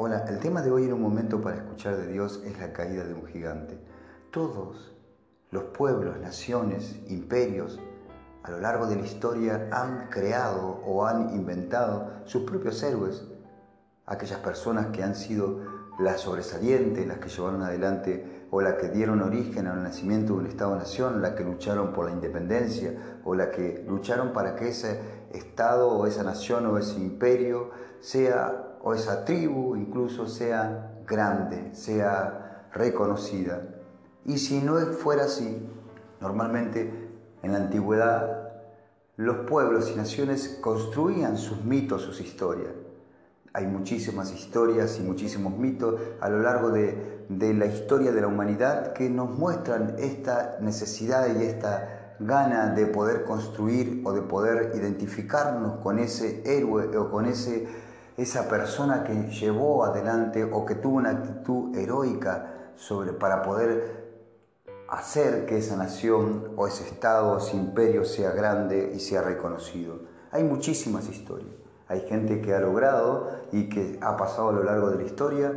Hola, el tema de hoy en un momento para escuchar de Dios es la caída de un gigante. Todos los pueblos, naciones, imperios, a lo largo de la historia han creado o han inventado sus propios héroes. Aquellas personas que han sido las sobresalientes, las que llevaron adelante o las que dieron origen al nacimiento de un Estado-nación, las que lucharon por la independencia o las que lucharon para que ese Estado o esa nación o ese imperio sea o esa tribu incluso sea grande, sea reconocida. Y si no fuera así, normalmente en la antigüedad los pueblos y naciones construían sus mitos, sus historias. Hay muchísimas historias y muchísimos mitos a lo largo de, de la historia de la humanidad que nos muestran esta necesidad y esta gana de poder construir o de poder identificarnos con ese héroe o con ese esa persona que llevó adelante o que tuvo una actitud heroica para poder hacer que esa nación o ese estado o ese imperio sea grande y sea reconocido. Hay muchísimas historias. Hay gente que ha logrado y que ha pasado a lo largo de la historia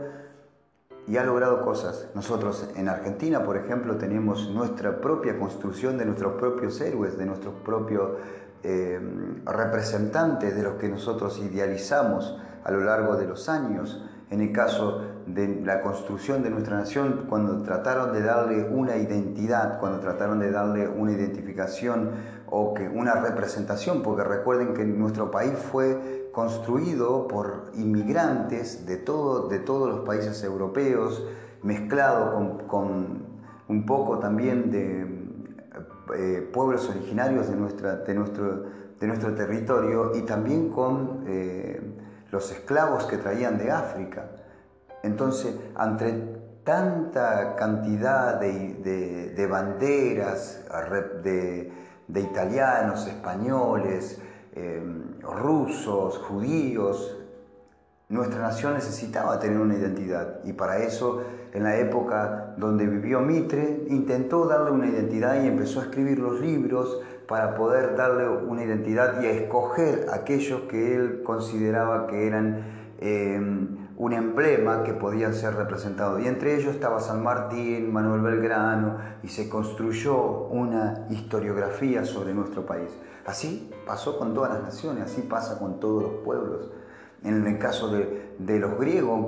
y ha logrado cosas. Nosotros en Argentina, por ejemplo, tenemos nuestra propia construcción de nuestros propios héroes, de nuestros propios eh, representantes, de los que nosotros idealizamos a lo largo de los años. En el caso de la construcción de nuestra nación, cuando trataron de darle una identidad, cuando trataron de darle una identificación o que una representación, porque recuerden que nuestro país fue construido por inmigrantes de, todo, de todos los países europeos, mezclado con, un poco también de eh, pueblos originarios de, nuestra, de, nuestro, de nuestro territorio y también con eh, los esclavos que traían de África. Entonces, ante tanta cantidad de, banderas, de, italianos, españoles, em, rusos, judíos, nuestra nación necesitaba tener una identidad y para eso en la época donde vivió Mitre intentó darle una identidad y empezó a escribir los libros para poder darle una identidad y escoger aquellos que él consideraba que eran em, un emblema que podían ser representados. Y entre ellos estaba San Martín, Manuel Belgrano, y se construyó una historiografía sobre nuestro país. Así pasó con todas las naciones, así pasa con todos los pueblos. En el caso de, los griegos,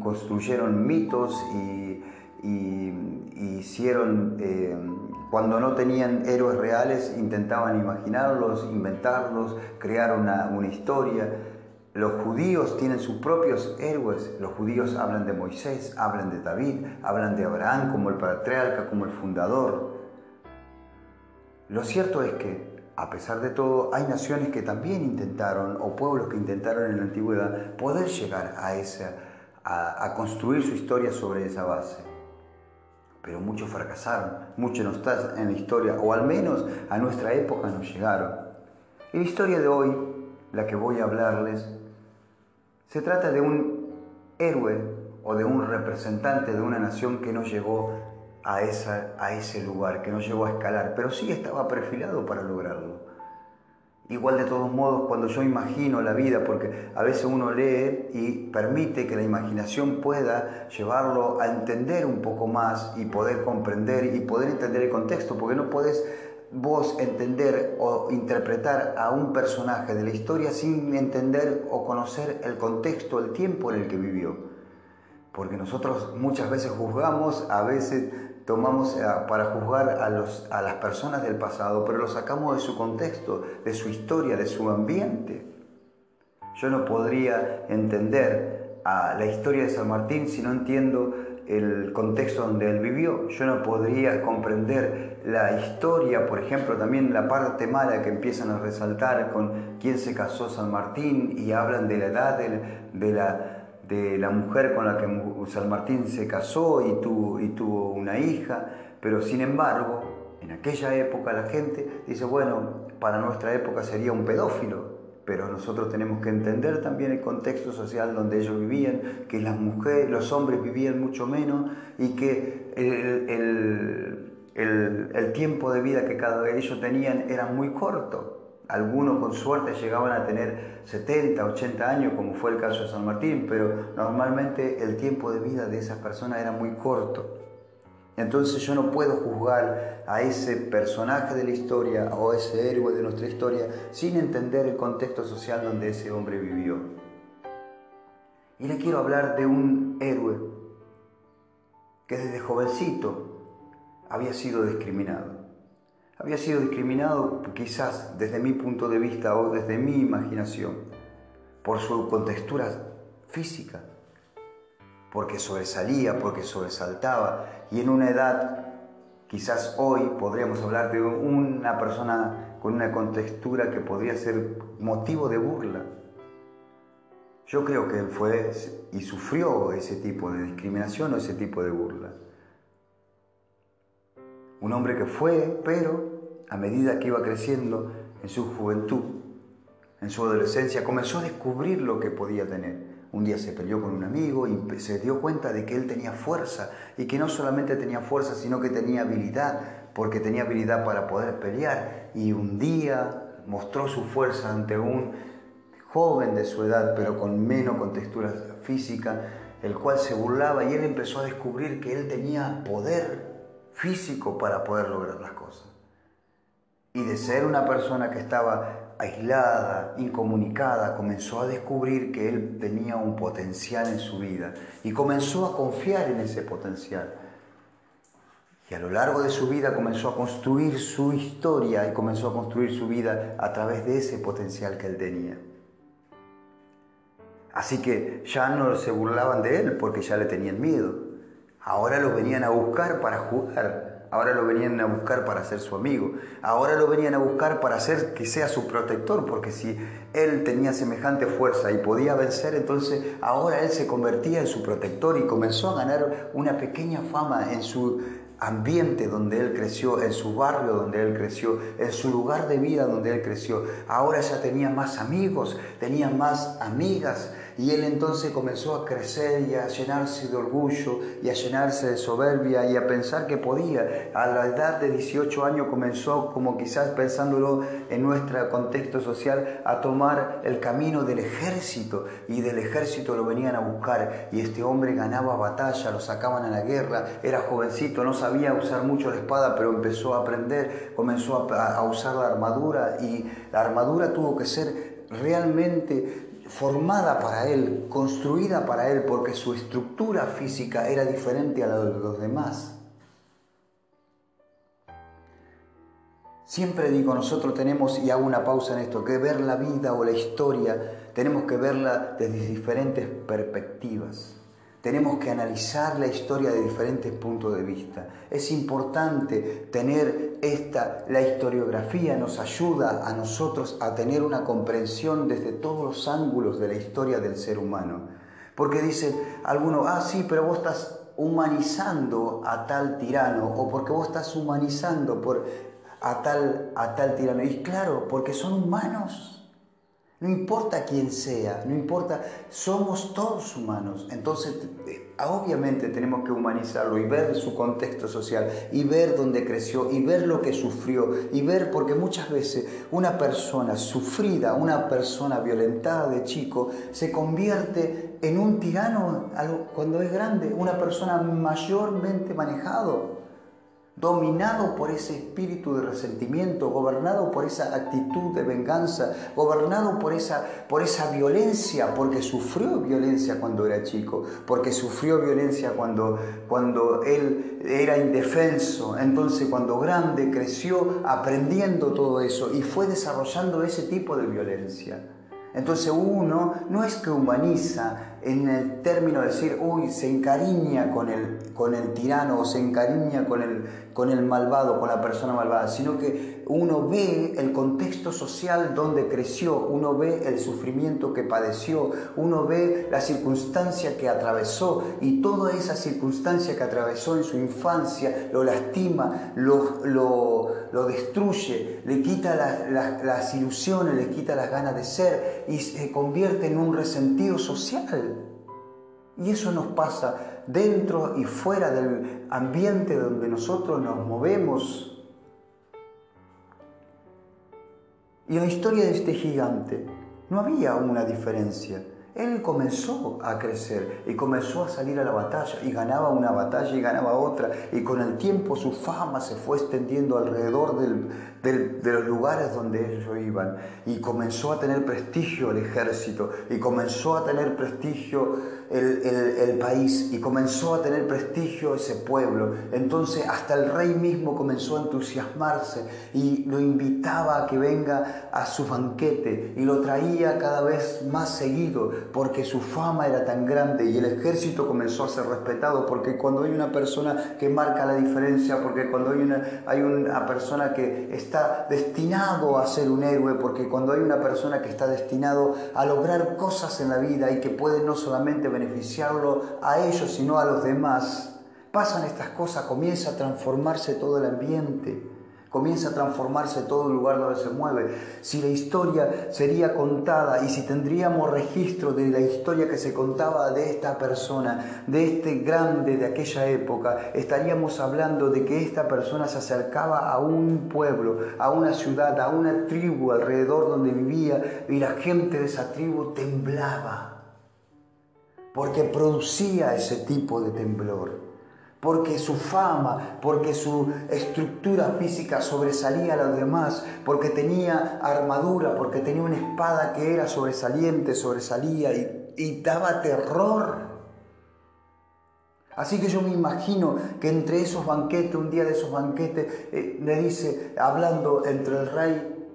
construyeron mitos y, hicieron... Em, cuando no tenían héroes reales, intentaban imaginarlos, inventarlos, crear una, historia. Los judíos tienen sus propios héroes. Los judíos hablan de Moisés, hablan de David, hablan de Abraham como el patriarca, como el fundador. Lo cierto es que, a pesar de todo, hay naciones que también intentaron, o pueblos que intentaron en la antigüedad, poder llegar a, esa, a construir su historia sobre esa base pero muchos fracasaron, muchos no están en la historia, o al menos a nuestra época no llegaron. Y la historia de hoy, la que voy a hablarles, se trata de un héroe o de un representante de una nación que no llegó a, a ese lugar, que no llegó a escalar, pero sí estaba perfilado para lograrlo. Igual de todos modos, cuando yo imagino la vida, porque a veces uno lee y permite que la imaginación pueda llevarlo a entender un poco más y poder comprender y poder entender el contexto, porque no podés vos entender o interpretar a un personaje de la historia sin entender o conocer el contexto, el tiempo en el que vivió. Porque nosotros muchas veces juzgamos, a veces tomamos eh, para juzgar a, los, a las personas del pasado, pero lo sacamos de su contexto, de su historia, de su ambiente. Yo no podría entender a la historia de San Martín si no entiendo el contexto donde él vivió. Yo no podría comprender la historia, por ejemplo, también la parte mala que empiezan a resaltar con quién se casó San Martín y hablan de la edad de de la mujer con la que San Martín se casó y tuvo, y tuvo una hija, pero sin embargo, en aquella época la gente dice, bueno, para nuestra época sería un pedófilo, pero nosotros tenemos que entender también el contexto social donde ellos vivían, que las mujeres, los hombres vivían mucho menos y que el, el, el tiempo de vida que cada uno de ellos tenían era muy corto. Algunos con suerte llegaban a tener 70, 80 años, como fue el caso de San Martín, pero normalmente el tiempo de vida de esas personas era muy corto. Entonces yo no puedo juzgar a ese personaje de la historia o ese héroe de nuestra historia sin entender el contexto social donde ese hombre vivió. Y le quiero hablar de un héroe que desde jovencito había sido discriminado había sido discriminado quizás desde mi punto de vista o desde mi imaginación por su contextura física, porque sobresalía, porque sobresaltaba y en una edad quizás hoy podríamos hablar de una persona con una contextura que podría ser motivo de burla. Yo creo que él fue y sufrió ese tipo de discriminación o ese tipo de burla. Un hombre que fue, pero a medida que iba creciendo en su juventud, en su adolescencia, comenzó a descubrir lo que podía tener. Un día se peleó con un amigo y se dio cuenta de que él tenía fuerza y que no solamente tenía fuerza, sino que tenía habilidad, porque tenía habilidad para poder pelear. Y un día mostró su fuerza ante un joven de su edad, pero con menos contextura física, el cual se burlaba y él empezó a descubrir que él tenía poder físico para poder lograr las cosas y de ser una persona que estaba aislada, incomunicada, comenzó a descubrir que él tenía un potencial en su vida y comenzó a confiar en ese potencial. Y a lo largo de su vida comenzó a construir su historia y comenzó a construir su vida a través de ese potencial que él tenía. Así que ya no se burlaban de él porque ya le tenían miedo. Ahora lo venían a buscar para jugar ahora lo venían a buscar para ser su amigo, ahora lo venían a buscar para hacer que sea su protector, porque si él tenía semejante fuerza y podía vencer, entonces ahora él se convertía en su protector y comenzó a ganar una pequeña fama en su ambiente donde él creció, en su barrio donde él creció, en su lugar de vida donde él creció. Ahora ya tenía más amigos, tenía más amigas, y él entonces comenzó a crecer y a llenarse de orgullo y a llenarse de soberbia y a pensar que podía. A la edad de 18 años comenzó, como quizás pensándolo en nuestro contexto social, a tomar el camino del ejército y del ejército lo venían a buscar y este hombre ganaba batalla, lo sacaban a la guerra, era jovencito, no sabía usar mucho la espada, pero empezó a aprender, comenzó a, a usar la armadura y la armadura tuvo que ser realmente formada para él, construida para él, porque su estructura física era diferente a la de los demás. Siempre digo, nosotros tenemos, y hago una pausa en esto, que ver la vida o la historia, tenemos que verla desde diferentes perspectivas. Tenemos que analizar la historia de diferentes puntos de vista. Es importante tener esta, la historiografía nos ayuda a nosotros a tener una comprensión desde todos los ángulos de la historia del ser humano. Porque dicen algunos, ah, sí, pero vos estás humanizando a tal tirano o porque vos estás humanizando por, a, tal, a tal tirano. Y claro, porque son humanos. No importa quién sea, no importa, somos todos humanos. Entonces, eh, obviamente tenemos que humanizarlo y ver su contexto social y ver dónde creció y ver lo que sufrió y ver, porque muchas veces una persona sufrida, una persona violentada de chico, se convierte en un tirano cuando es grande, una persona mayormente manejado dominado por ese espíritu de resentimiento, gobernado por esa actitud de venganza, gobernado por esa, por esa violencia, porque sufrió violencia cuando era chico, porque sufrió violencia cuando, cuando él era indefenso, entonces cuando grande creció aprendiendo todo eso y fue desarrollando ese tipo de violencia. Entonces uno no es que humaniza en el término de decir, uy, se encariña con el, con el tirano o se encariña con el, con el malvado, con la persona malvada, sino que uno ve el contexto social donde creció, uno ve el sufrimiento que padeció, uno ve la circunstancia que atravesó y toda esa circunstancia que atravesó en su infancia lo lastima, lo, lo, destruye, le quita las ilusiones, le quita las ganas de ser y se convierte en un resentido social. Y eso nos pasa dentro y fuera del ambiente donde nosotros nos movemos. Y en la historia de este gigante no había una diferencia. Él comenzó a crecer y comenzó a salir a la batalla y ganaba una batalla y ganaba otra. Y con el tiempo su fama se fue extendiendo alrededor de los lugares donde ellos iban. Y comenzó a tener prestigio el ejército y comenzó a tener prestigio el, país y comenzó a tener prestigio ese pueblo. Entonces hasta el rey mismo comenzó a entusiasmarse y lo invitaba a que venga a su banquete y lo traía cada vez más seguido porque su fama era tan grande y el ejército comenzó a ser respetado porque cuando hay una persona que marca la diferencia, porque cuando hay una, hay una persona que está destinado a ser un héroe, porque cuando hay una persona que está destinado a lograr cosas en la vida y que puede no solamente beneficiarlo a ellos, sino a los demás, pasan estas cosas, comienza a transformarse todo el ambiente, comienza a transformarse todo el lugar donde se mueve. Si la historia sería contada y si tendríamos registro de la historia que se contaba de esta persona, de este grande de aquella época, estaríamos hablando de que esta persona se acercaba a un pueblo, a una ciudad, a una tribu alrededor donde vivía y la gente de esa tribu temblaba porque producía ese tipo de temblor, porque su fama, porque su estructura física sobresalía a los demás, porque tenía armadura, porque tenía una espada que era sobresaliente, sobresalía y, daba terror. Así que yo me imagino que entre esos banquetes, un día de esos banquetes, eh, le dice, hablando entre el rey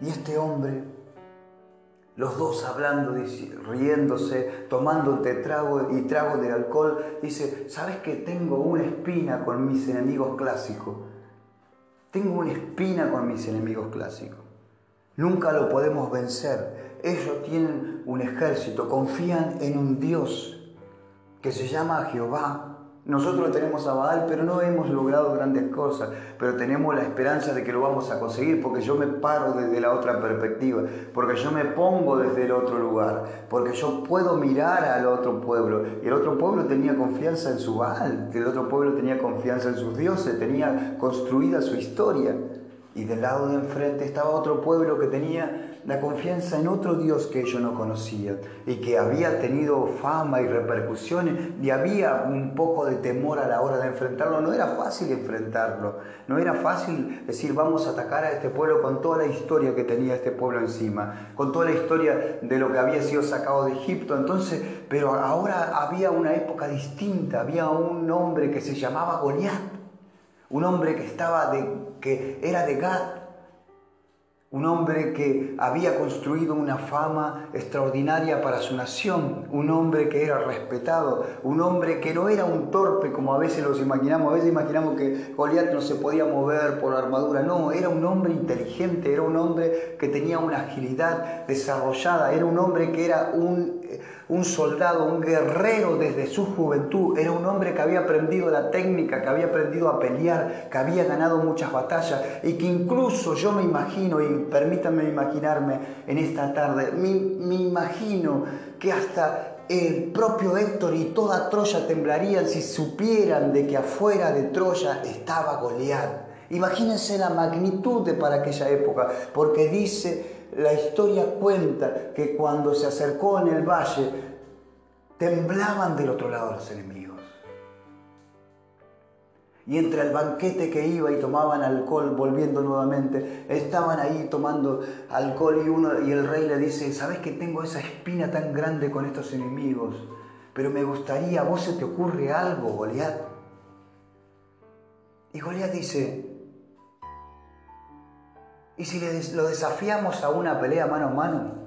y este hombre, los dos hablando, riéndose, tomando trago y trago del alcohol, dice, ¿sabes que tengo una espina con mis enemigos clásicos? Tengo una espina con mis enemigos clásicos. Nunca lo podemos vencer. Ellos tienen un ejército, confían en un Dios que se llama Jehová, nosotros tenemos a Baal, pero no hemos logrado grandes cosas, pero tenemos la esperanza de que lo vamos a conseguir, porque yo me paro desde la otra perspectiva, porque yo me pongo desde el otro lugar, porque yo puedo mirar al otro pueblo. Y el otro pueblo tenía confianza en su Baal, el otro pueblo tenía confianza en sus dioses, tenía construida su historia. Y del lado de enfrente estaba otro pueblo que tenía la confianza en otro Dios que ellos no conocían y que había tenido fama y repercusiones y había un poco de temor a la hora de enfrentarlo. No era fácil enfrentarlo, no era fácil decir vamos a atacar a este pueblo con toda la historia que tenía este pueblo encima, con toda la historia de lo que había sido sacado de Egipto. Entonces, pero ahora había una época distinta, había un hombre que se llamaba Goliat, un hombre que estaba de, que era de Gad, un hombre que había construido una fama extraordinaria para su nación, un hombre que era respetado, un hombre que no era un torpe como a veces los imaginamos, a veces imaginamos que Goliat no se podía mover por armadura, no, era un hombre inteligente, era un hombre que tenía una agilidad desarrollada, era un hombre que era un un soldado, un guerrero desde su juventud, era un hombre que había aprendido la técnica, que había aprendido a pelear, que había ganado muchas batallas y que incluso yo me imagino, y permítanme imaginarme en esta tarde, me, imagino que hasta el propio Héctor y toda Troya temblarían si supieran de que afuera de Troya estaba Goliat. Imagínense la magnitud de para aquella época, porque dice la historia cuenta que cuando se acercó en el valle, temblaban del otro lado los enemigos. Y entre el banquete que iba y tomaban alcohol, volviendo nuevamente, estaban ahí tomando alcohol y, uno, y el rey le dice, ¿sabes que tengo esa espina tan grande con estos enemigos? Pero me gustaría, ¿a vos se te ocurre algo, Goliat? Y Goliat dice, ¿Y si lo desafiamos a una pelea mano a mano?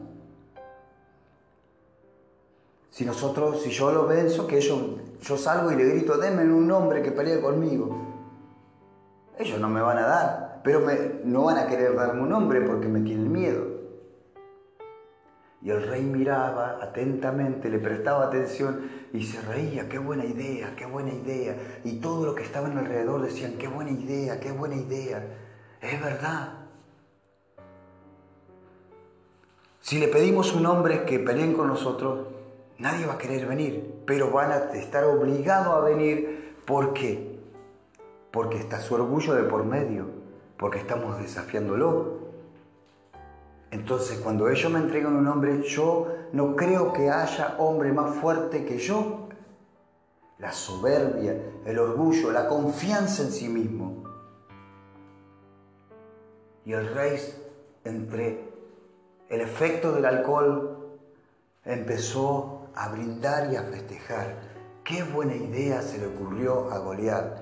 Si nosotros, si yo lo venzo, que ellos, yo salgo y le grito, denme un nombre que pelee conmigo. Ellos no me van a dar, pero me, no van a querer darme un nombre porque me tienen miedo. Y el rey miraba atentamente, le prestaba atención y se reía, qué buena idea, qué buena idea. Y todo lo que estaban alrededor decían, qué buena idea, qué buena idea. Es verdad, Si le pedimos un hombre que peleen con nosotros, nadie va a querer venir, pero van a estar obligados a venir. ¿Por qué? Porque está su orgullo de por medio, porque estamos desafiándolo. Entonces, cuando ellos me entregan un hombre, yo no creo que haya hombre más fuerte que yo. La soberbia, el orgullo, la confianza en sí mismo. Y el rey, entre el efecto del alcohol, empezó a brindar y a festejar. Qué buena idea se le ocurrió a Goliat.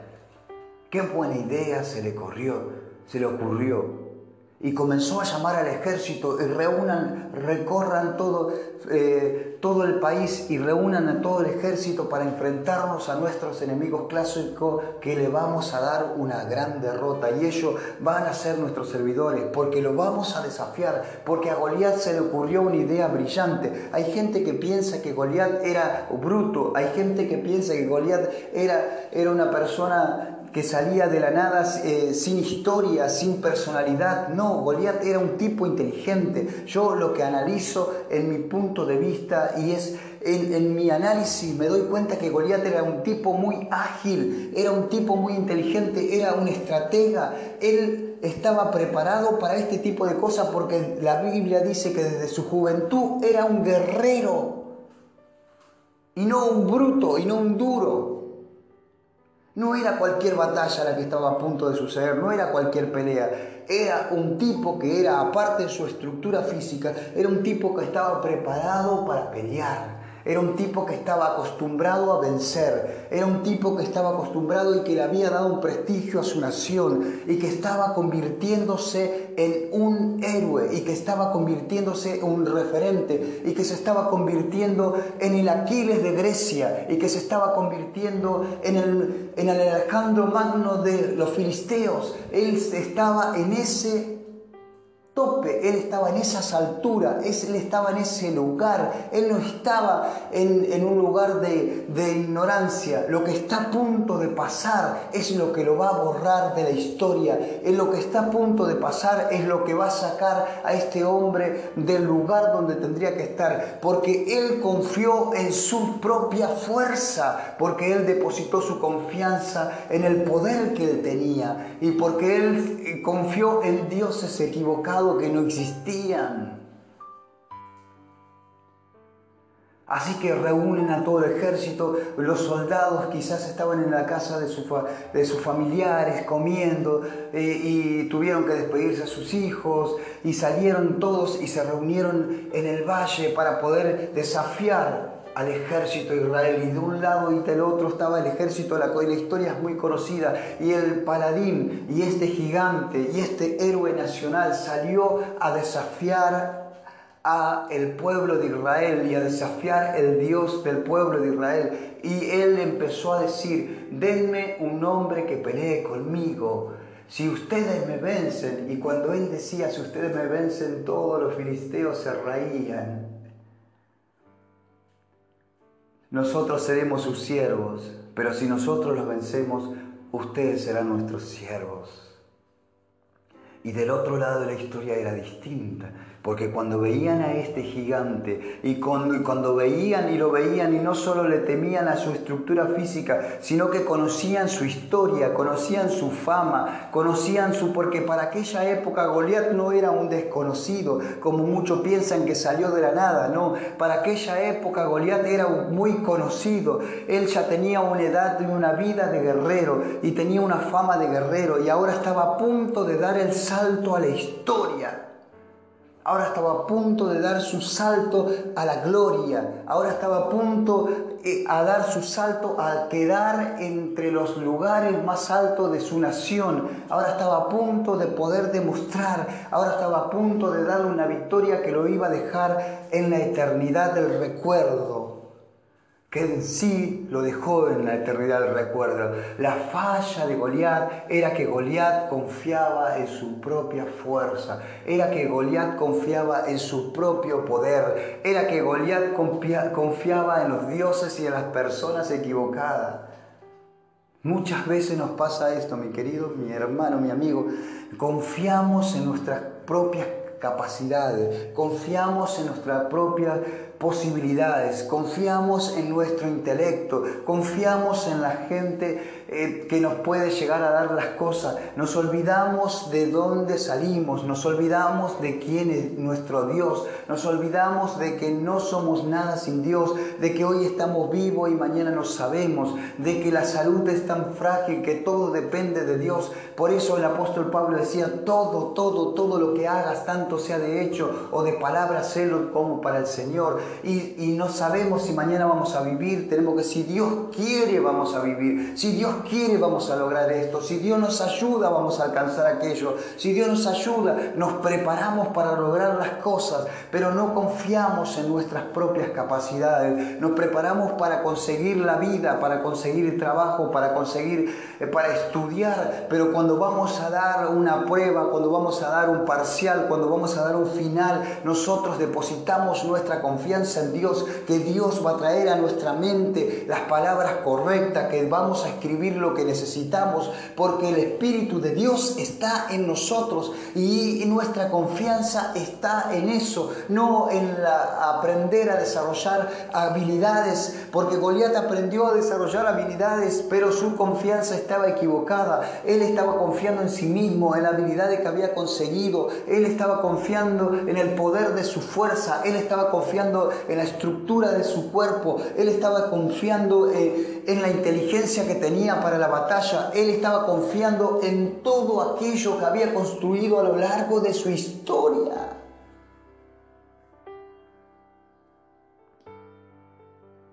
Qué buena idea se le corrió, se le ocurrió y comenzó a llamar al ejército y reúnan, recorran todo, eh, todo el país y reúnan a todo el ejército para enfrentarnos a nuestros enemigos clásicos que le vamos a dar una gran derrota y ellos van a ser nuestros servidores porque lo vamos a desafiar, porque a Goliat se le ocurrió una idea brillante. Hay gente que piensa que Goliat era bruto, hay gente que piensa que Goliat era, era una persona que salía de la nada eh, sin historia, sin personalidad. No, Goliat era un tipo inteligente. Yo lo que analizo en mi punto de vista y es en, en, mi análisis me doy cuenta que Goliat era un tipo muy ágil, era un tipo muy inteligente, era un estratega. Él estaba preparado para este tipo de cosas porque la Biblia dice que desde su juventud era un guerrero y no un bruto y no un duro. No era cualquier batalla la que estaba a punto de suceder, no era cualquier pelea. Era un tipo que era, aparte de su estructura física, era un tipo que estaba preparado para pelear. Era un tipo que estaba acostumbrado a vencer. Era un tipo que estaba acostumbrado y que le había dado un prestigio a su nación y que estaba convirtiéndose en un héroe y que estaba convirtiéndose en un referente y que se estaba convirtiendo en el Aquiles de Grecia y que se estaba convirtiendo en el, en el Alejandro Magno de los filisteos. Él estaba en ese tope, él estaba en esas alturas, él estaba en ese lugar, él no estaba en, un lugar de, de, ignorancia. Lo que está a punto de pasar es lo que lo va a borrar de la historia, es lo que está a punto de pasar es lo que va a sacar a este hombre del lugar donde tendría que estar, porque él confió en su propia fuerza, porque él depositó su confianza en el poder que él tenía y porque él confió en dioses equivocados que no existían. Así que reúnen a todo el ejército, los soldados quizás estaban en la casa de, de sus familiares comiendo eh, y tuvieron que despedirse a sus hijos y salieron todos y se reunieron en el valle para poder desafiar al ejército de Israel y de un lado y del otro estaba el ejército de la y la historia es muy conocida y el paladín y este gigante y este héroe nacional salió a desafiar a el pueblo de Israel y a desafiar el Dios del pueblo de Israel. Y él empezó a decir denme un hombre que pelee conmigo. Si ustedes me vencen y cuando él decía si ustedes me vencen todos los filisteos se reían nosotros seremos sus siervos, pero si nosotros los vencemos, ustedes serán nuestros siervos. Y del otro lado de la historia era distinta. Porque cuando veían a este gigante y cuando, veían y lo veían y no solo le temían a su estructura física, sino que conocían su historia, conocían su fama, conocían su... porque para aquella época Goliat no era un desconocido, como muchos piensan que salió de la nada, no, para aquella época Goliat era muy conocido, él ya tenía una edad y una vida de guerrero y tenía una fama de guerrero y ahora estaba a punto de dar el salto a la historia. Ahora estaba a punto de dar su salto a la gloria. Ahora estaba a punto eh, a dar su salto a quedar entre los lugares más altos de su nación. Ahora estaba a punto de poder demostrar. Ahora estaba a punto de darle una victoria que lo iba a dejar en la eternidad del recuerdo que en sí lo dejó en la eternidad del recuerdo. La falla de Goliat era que Goliat confiaba en su propia fuerza, era que Goliat confiaba en su propio poder, era que Goliat confiaba en los dioses y en las personas equivocadas. Muchas veces nos pasa esto, mi querido, mi hermano, mi amigo. Confiamos en nuestras propias capacidades, confiamos en nuestra propia posibilidades, confiamos en nuestro intelecto, confiamos en la gente eh, que nos puede llegar a dar las cosas, nos olvidamos de dónde salimos, nos olvidamos de quién es nuestro Dios, nos olvidamos de que no somos nada sin Dios, de que hoy estamos vivos y mañana no sabemos, de que la salud es tan frágil que todo depende de Dios. Por eso el apóstol Pablo decía, todo, todo, todo lo que hagas, tanto sea de hecho o de palabra, celo como para el Señor y, no sabemos si mañana vamos a vivir, tenemos que si Dios quiere vamos a vivir, si Dios quiere vamos a lograr esto, si Dios nos ayuda vamos a alcanzar aquello, si Dios nos ayuda nos preparamos para lograr las cosas, pero no confiamos en nuestras propias capacidades, nos preparamos para conseguir la vida, para conseguir el trabajo, para conseguir, eh, para estudiar, pero cuando vamos a dar una prueba, cuando vamos a dar un parcial, cuando vamos a dar un final, nosotros depositamos nuestra confianza en Dios, que Dios va a traer a nuestra mente las palabras correctas, que vamos a escribir lo que necesitamos, porque el Espíritu de Dios está en nosotros y nuestra confianza está en eso, no en aprender a desarrollar habilidades, porque Goliat aprendió a desarrollar habilidades, pero su confianza estaba equivocada. Él estaba confiando en sí mismo, en la habilidad que había conseguido, él estaba confiando en el poder de su fuerza, él estaba confiando en la estructura de su cuerpo, él estaba confiando eh, en la inteligencia que tenía para la batalla, él estaba confiando en todo aquello que había construido a lo largo de su historia.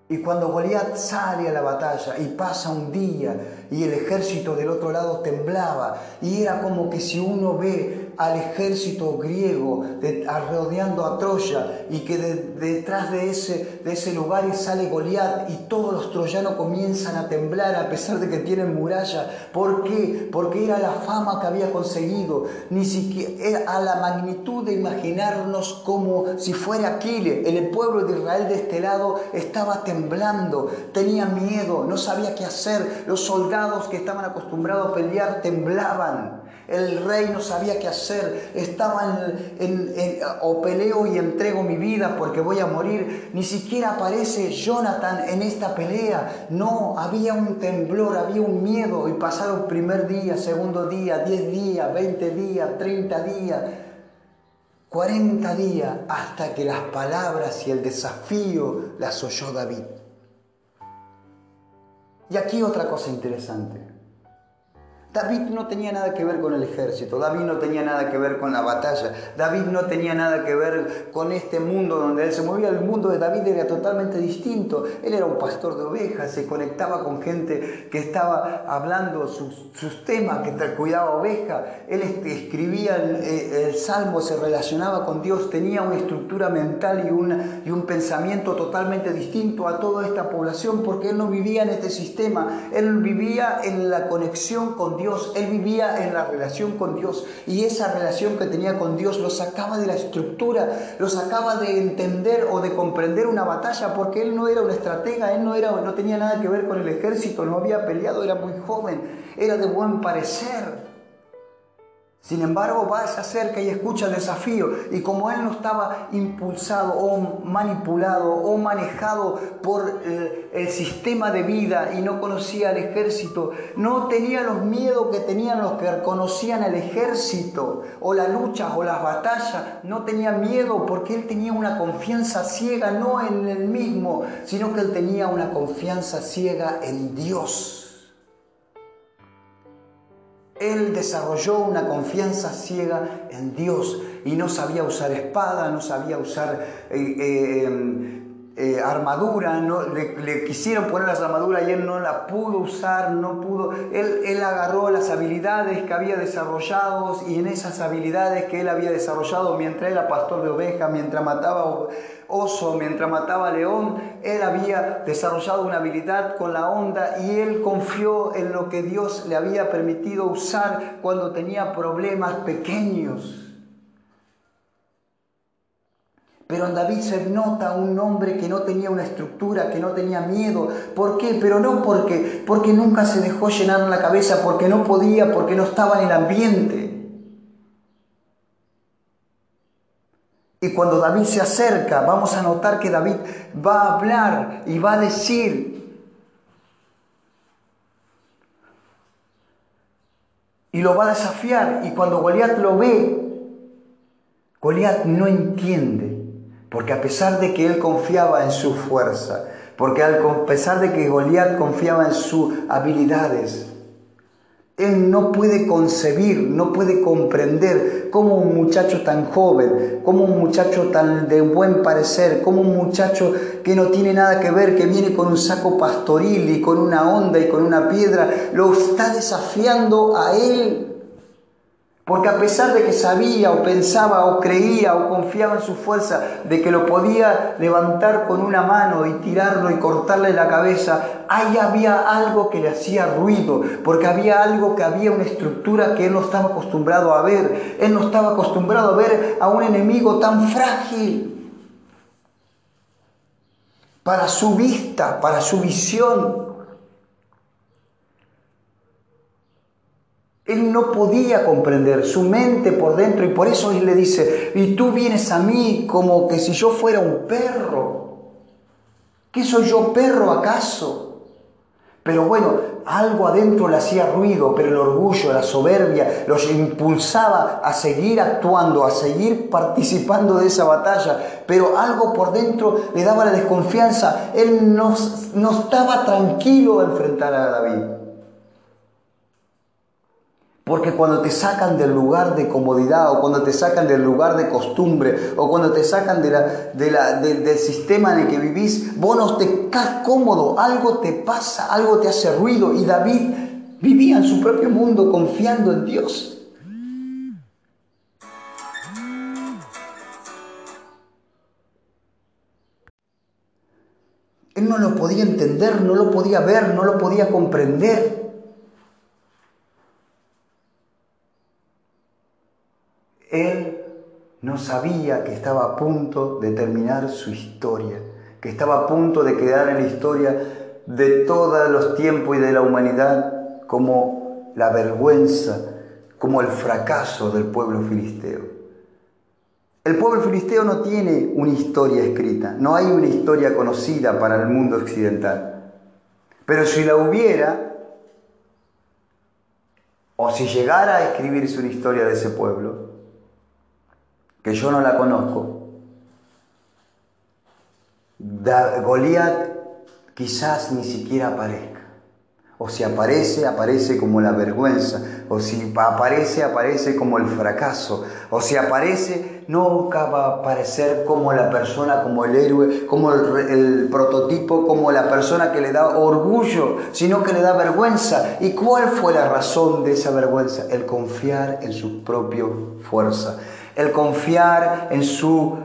Y cuando Goliat sale a la batalla y pasa un día y el ejército del otro lado temblaba y era como que si uno ve al ejército griego rodeando a Troya y que detrás de ese, de ese lugar sale Goliat y todos los troyanos comienzan a temblar a pesar de que tienen muralla. ¿Por qué? Porque era la fama que había conseguido, ni siquiera a la magnitud de imaginarnos como si fuera Aquiles. El pueblo de Israel de este lado estaba temblando, tenía miedo, no sabía qué hacer. Los soldados que estaban acostumbrados a pelear temblaban. El rey no sabía qué hacer. Estaba en, o peleo y entrego mi vida porque voy a morir. Ni siquiera aparece Jonathan en esta pelea. No, había un temblor, había un miedo. Y pasaron primer día, segundo día, diez días, veinte días, treinta días. 40 días hasta que las palabras y el desafío las oyó David. Y aquí otra cosa interesante. David no tenía nada que ver con el ejército, David no tenía nada que ver con la batalla, David no tenía nada que ver con este mundo donde él se movía. El mundo de David era totalmente distinto. Él era un pastor de ovejas, se conectaba con gente que estaba hablando sus, temas, que cuidaba ovejas. Él escribía el, salmo, se relacionaba con Dios, tenía una estructura mental y, y un pensamiento totalmente distinto a toda esta población porque él no vivía en este sistema, él vivía en la conexión con Dios él vivía en la relación con Dios y esa relación que tenía con Dios lo sacaba de la estructura, lo sacaba de entender o de comprender una batalla porque él no era un estratega, él no, era, no tenía nada que ver con el ejército, no había peleado, era muy joven, era de buen parecer. Sin embargo, va, se acerca y escucha el desafío. Y como él no estaba impulsado o manipulado o manejado por el, el, sistema de vida y no conocía al ejército, no tenía los miedos que tenían los que conocían al ejército o las luchas o las batallas, no tenía miedo porque él tenía una confianza ciega no en él mismo, sino que él tenía una confianza ciega en Dios. Él desarrolló una confianza ciega en Dios y no sabía usar espada, no sabía usar eh, eh, em, eh, armadura, no, le, quisieron poner las armaduras y él no la pudo usar, no pudo. Él, él agarró las habilidades que había desarrollado y en esas habilidades que él había desarrollado mientras era pastor de ovejas, mientras mataba oso, mientras mataba león, él había desarrollado una habilidad con la onda y él confió en lo que Dios le había permitido usar cuando tenía problemas pequeños. Pero en David se nota un hombre que no tenía una estructura, que no tenía miedo. ¿Por qué? Pero no porque, porque nunca se dejó llenar la cabeza, porque no podía, porque no estaba en el ambiente. Y cuando David se acerca, vamos a notar que David va a hablar y va a decir, y lo va a desafiar. Y cuando Goliat lo ve, Goliat no entiende, porque a pesar de que él confiaba en su fuerza, porque a pesar de que Goliat confiaba en sus habilidades, él no puede concebir, no puede comprender cómo un muchacho tan joven, cómo un muchacho tan de buen parecer, cómo un muchacho que no tiene nada que ver, que viene con un saco pastoril y con una onda y con una piedra, lo está desafiando a él porque a pesar de que sabía o pensaba o creía o confiaba en su fuerza de que lo podía levantar con una mano y tirarlo y cortarle la cabeza, ahí había algo que le hacía ruido, porque había algo que había una estructura que él no estaba acostumbrado a ver. Él no estaba acostumbrado a ver a un enemigo tan frágil para su vista, para su visión. Él no podía comprender su mente por dentro y por eso él le dice, y tú vienes a mí como que si yo fuera un perro. ¿Qué soy yo, perro acaso? Pero bueno, algo adentro le hacía ruido, pero el orgullo, la soberbia los impulsaba a seguir actuando, a seguir participando de esa batalla, pero algo por dentro le daba la desconfianza. Él no, no estaba tranquilo a enfrentar a David. Porque cuando te sacan del lugar de comodidad o cuando te sacan del lugar de costumbre o cuando te sacan de la, del sistema en el que vivís, vos no te estás cómodo, algo te pasa, algo te hace ruido. Y David vivía en su propio mundo confiando en Dios. Él no lo podía entender, no lo podía ver, no lo podía comprender. Él no sabía que estaba a punto de terminar su historia, que estaba a punto de quedar en la historia de todos los tiempos y de la humanidad como la vergüenza, como el fracaso del pueblo filisteo. El pueblo filisteo no tiene una historia escrita, no hay una historia conocida para el mundo occidental. Pero si la hubiera, o si llegara a escribirse una historia de ese pueblo, que yo no la conozco, Goliat quizás ni siquiera aparezca. O si aparece, aparece como la vergüenza. O si aparece, aparece como el fracaso. O si aparece, nunca va a aparecer como la persona, como el héroe, como el, el, prototipo, como la persona que le da orgullo, sino que le da vergüenza. ¿Y cuál fue la razón de esa vergüenza? El confiar en su propia fuerza el confiar en su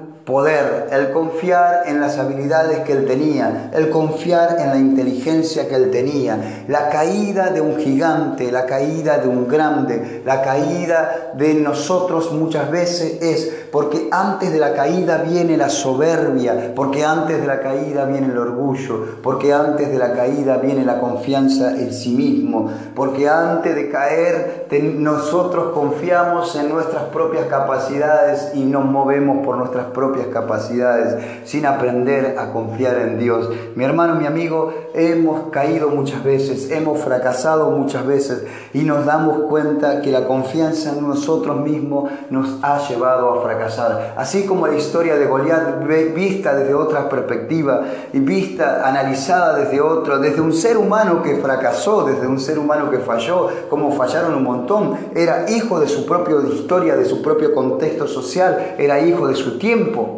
el confiar en las habilidades que él tenía, el confiar en la inteligencia que él tenía, la caída de un gigante, la caída de un grande, la caída de nosotros muchas veces es porque antes de la caída viene la soberbia, porque antes de la caída viene el orgullo, porque antes de la caída viene la confianza en sí mismo, porque antes de caer nosotros confiamos en nuestras propias capacidades y nos movemos por nuestras propias capacidades, sin aprender a confiar en Dios. Mi hermano, mi amigo, hemos caído muchas veces, hemos fracasado muchas veces y nos damos cuenta que la confianza en nosotros mismos nos ha llevado a fracasar. Así como la historia de Goliat vista desde otra perspectiva y vista, analizada desde otro, desde un ser humano que fracasó, desde un ser humano que falló, como fallaron un montón, era hijo de su propia historia, de su propio contexto social, era hijo de su tiempo.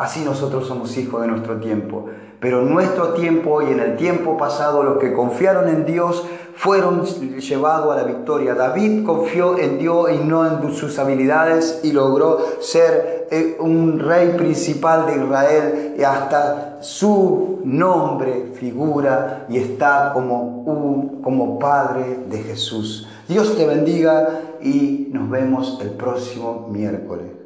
Así nosotros somos hijos de nuestro tiempo. Pero en nuestro tiempo y en el tiempo pasado los que confiaron en Dios fueron llevados a la victoria. David confió en Dios y no en sus habilidades y logró ser eh, un rey principal de Israel y hasta su nombre figura y está como, un, como Padre de Jesús. Dios te bendiga y nos vemos el próximo miércoles.